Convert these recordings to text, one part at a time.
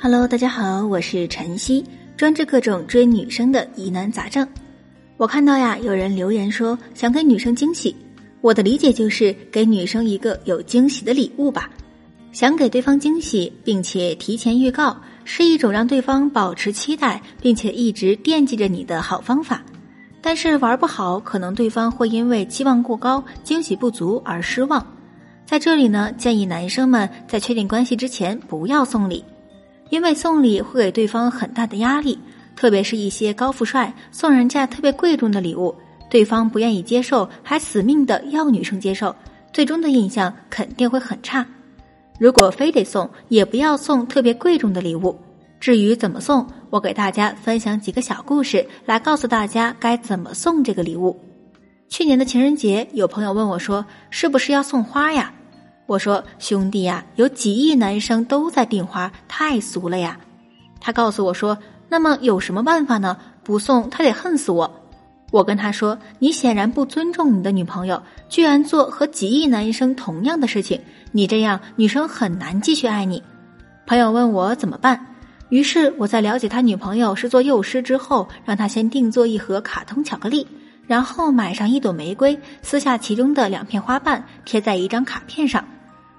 Hello，大家好，我是晨曦，专治各种追女生的疑难杂症。我看到呀，有人留言说想给女生惊喜，我的理解就是给女生一个有惊喜的礼物吧。想给对方惊喜，并且提前预告，是一种让对方保持期待，并且一直惦记着你的好方法。但是玩不好，可能对方会因为期望过高，惊喜不足而失望。在这里呢，建议男生们在确定关系之前不要送礼。因为送礼会给对方很大的压力，特别是一些高富帅送人家特别贵重的礼物，对方不愿意接受，还死命的要女生接受，最终的印象肯定会很差。如果非得送，也不要送特别贵重的礼物。至于怎么送，我给大家分享几个小故事，来告诉大家该怎么送这个礼物。去年的情人节，有朋友问我说：“是不是要送花呀？”我说兄弟呀，有几亿男生都在订花，太俗了呀。他告诉我说，那么有什么办法呢？不送他得恨死我。我跟他说，你显然不尊重你的女朋友，居然做和几亿男生同样的事情，你这样女生很难继续爱你。朋友问我怎么办，于是我在了解他女朋友是做幼师之后，让他先定做一盒卡通巧克力，然后买上一朵玫瑰，撕下其中的两片花瓣，贴在一张卡片上。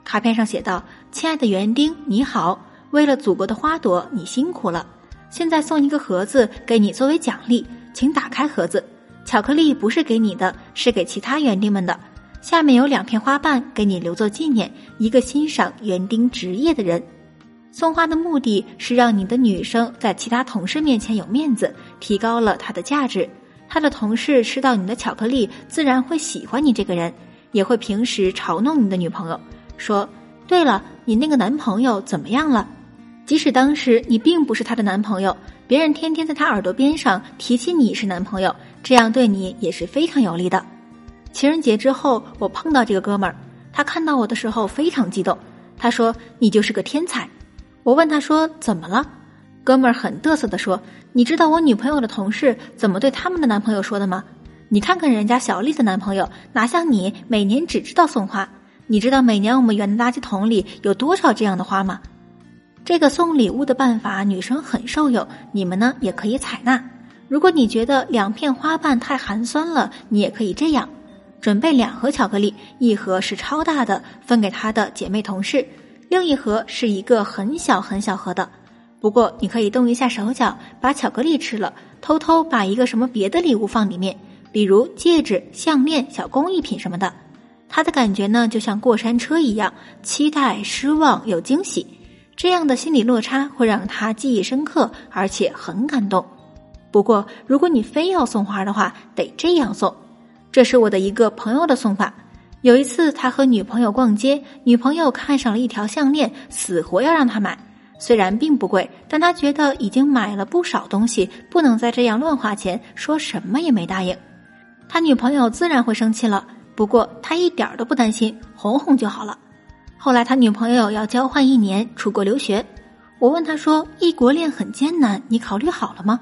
卡片上写道：“亲爱的园丁，你好，为了祖国的花朵，你辛苦了。现在送一个盒子给你作为奖励，请打开盒子。巧克力不是给你的，是给其他园丁们的。下面有两片花瓣，给你留作纪念。一个欣赏园丁职业的人。送花的目的是让你的女生在其他同事面前有面子，提高了她的价值。她的同事吃到你的巧克力，自然会喜欢你这个人，也会平时嘲弄你的女朋友。”说，对了，你那个男朋友怎么样了？即使当时你并不是他的男朋友，别人天天在他耳朵边上提起你是男朋友，这样对你也是非常有利的。情人节之后，我碰到这个哥们儿，他看到我的时候非常激动，他说：“你就是个天才。”我问他说：“怎么了？”哥们儿很嘚瑟的说：“你知道我女朋友的同事怎么对他们的男朋友说的吗？你看看人家小丽的男朋友，哪像你每年只知道送花。”你知道每年我们园的垃圾桶里有多少这样的花吗？这个送礼物的办法，女生很受用，你们呢也可以采纳。如果你觉得两片花瓣太寒酸了，你也可以这样：准备两盒巧克力，一盒是超大的，分给她的姐妹同事；另一盒是一个很小很小盒的。不过你可以动一下手脚，把巧克力吃了，偷偷把一个什么别的礼物放里面，比如戒指、项链、小工艺品什么的。他的感觉呢，就像过山车一样，期待、失望、有惊喜，这样的心理落差会让他记忆深刻，而且很感动。不过，如果你非要送花的话，得这样送。这是我的一个朋友的送法。有一次，他和女朋友逛街，女朋友看上了一条项链，死活要让他买。虽然并不贵，但他觉得已经买了不少东西，不能再这样乱花钱，说什么也没答应。他女朋友自然会生气了。不过他一点都不担心，哄哄就好了。后来他女朋友要交换一年出国留学，我问他说：“异国恋很艰难，你考虑好了吗？”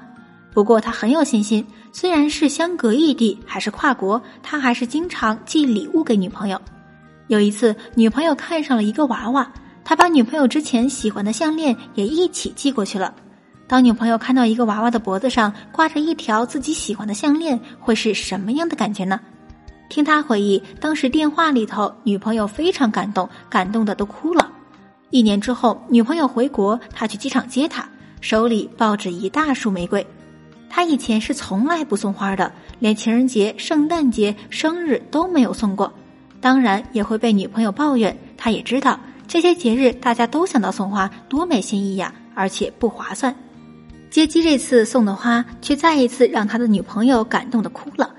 不过他很有信心，虽然是相隔异地，还是跨国，他还是经常寄礼物给女朋友。有一次，女朋友看上了一个娃娃，他把女朋友之前喜欢的项链也一起寄过去了。当女朋友看到一个娃娃的脖子上挂着一条自己喜欢的项链，会是什么样的感觉呢？听他回忆，当时电话里头，女朋友非常感动，感动的都哭了。一年之后，女朋友回国，他去机场接她，手里抱着一大束玫瑰。他以前是从来不送花的，连情人节、圣诞节、生日都没有送过，当然也会被女朋友抱怨。他也知道这些节日大家都想到送花，多没新意呀，而且不划算。接机这次送的花，却再一次让他的女朋友感动的哭了。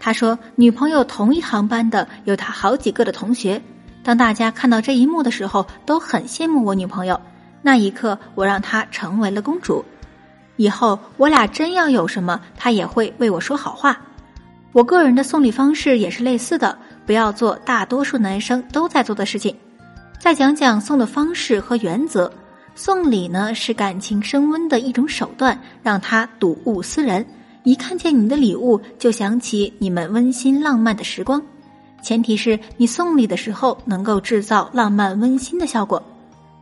他说：“女朋友同一航班的有他好几个的同学。当大家看到这一幕的时候，都很羡慕我女朋友。那一刻，我让她成为了公主。以后我俩真要有什么，她也会为我说好话。我个人的送礼方式也是类似的，不要做大多数男生都在做的事情。再讲讲送的方式和原则。送礼呢，是感情升温的一种手段，让他睹物思人。”一看见你的礼物，就想起你们温馨浪漫的时光。前提是你送礼的时候能够制造浪漫温馨的效果。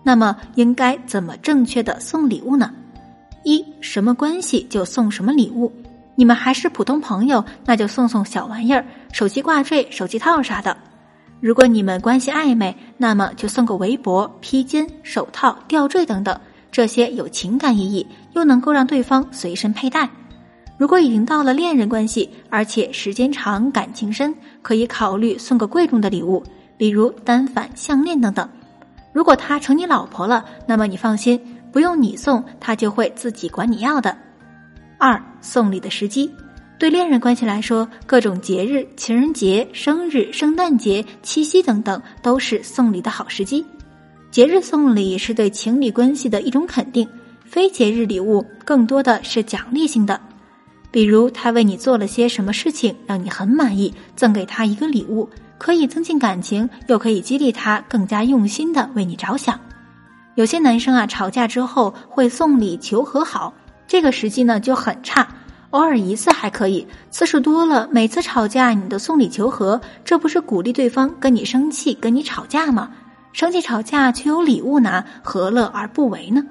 那么应该怎么正确的送礼物呢？一什么关系就送什么礼物。你们还是普通朋友，那就送送小玩意儿，手机挂坠、手机套啥的。如果你们关系暧昧，那么就送个围脖、披肩、手套、吊坠等等，这些有情感意义，又能够让对方随身佩戴。如果已经到了恋人关系，而且时间长、感情深，可以考虑送个贵重的礼物，比如单反、项链等等。如果他成你老婆了，那么你放心，不用你送，他就会自己管你要的。二送礼的时机，对恋人关系来说，各种节日、情人节、生日、圣诞节、七夕等等，都是送礼的好时机。节日送礼是对情侣关系的一种肯定，非节日礼物更多的是奖励性的。比如他为你做了些什么事情，让你很满意，赠给他一个礼物，可以增进感情，又可以激励他更加用心的为你着想。有些男生啊，吵架之后会送礼求和好。这个时机呢就很差，偶尔一次还可以，次数多了，每次吵架你都送礼求和，这不是鼓励对方跟你生气、跟你吵架吗？生气吵架却有礼物拿，何乐而不为呢？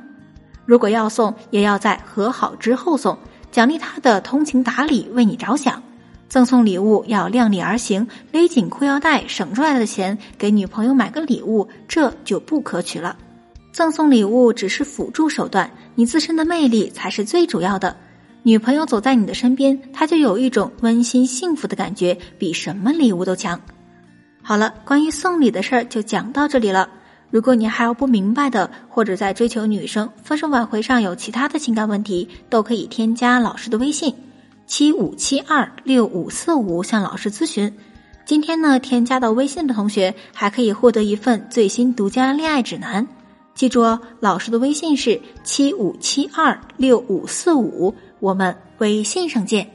如果要送，也要在和好之后送，奖励他的通情达理，为你着想。赠送礼物要量力而行，勒紧裤腰带省出来的钱给女朋友买个礼物，这就不可取了。赠送礼物只是辅助手段，你自身的魅力才是最主要的。女朋友走在你的身边，她就有一种温馨幸福的感觉，比什么礼物都强。好了，关于送礼的事儿就讲到这里了。如果你还有不明白的，或者在追求女生、分手挽回上有其他的情感问题，都可以添加老师的微信七五七二六五四五向老师咨询。今天呢，添加到微信的同学还可以获得一份最新独家恋爱指南。记住哦，老师的微信是七五七二六五四五，我们微信上见。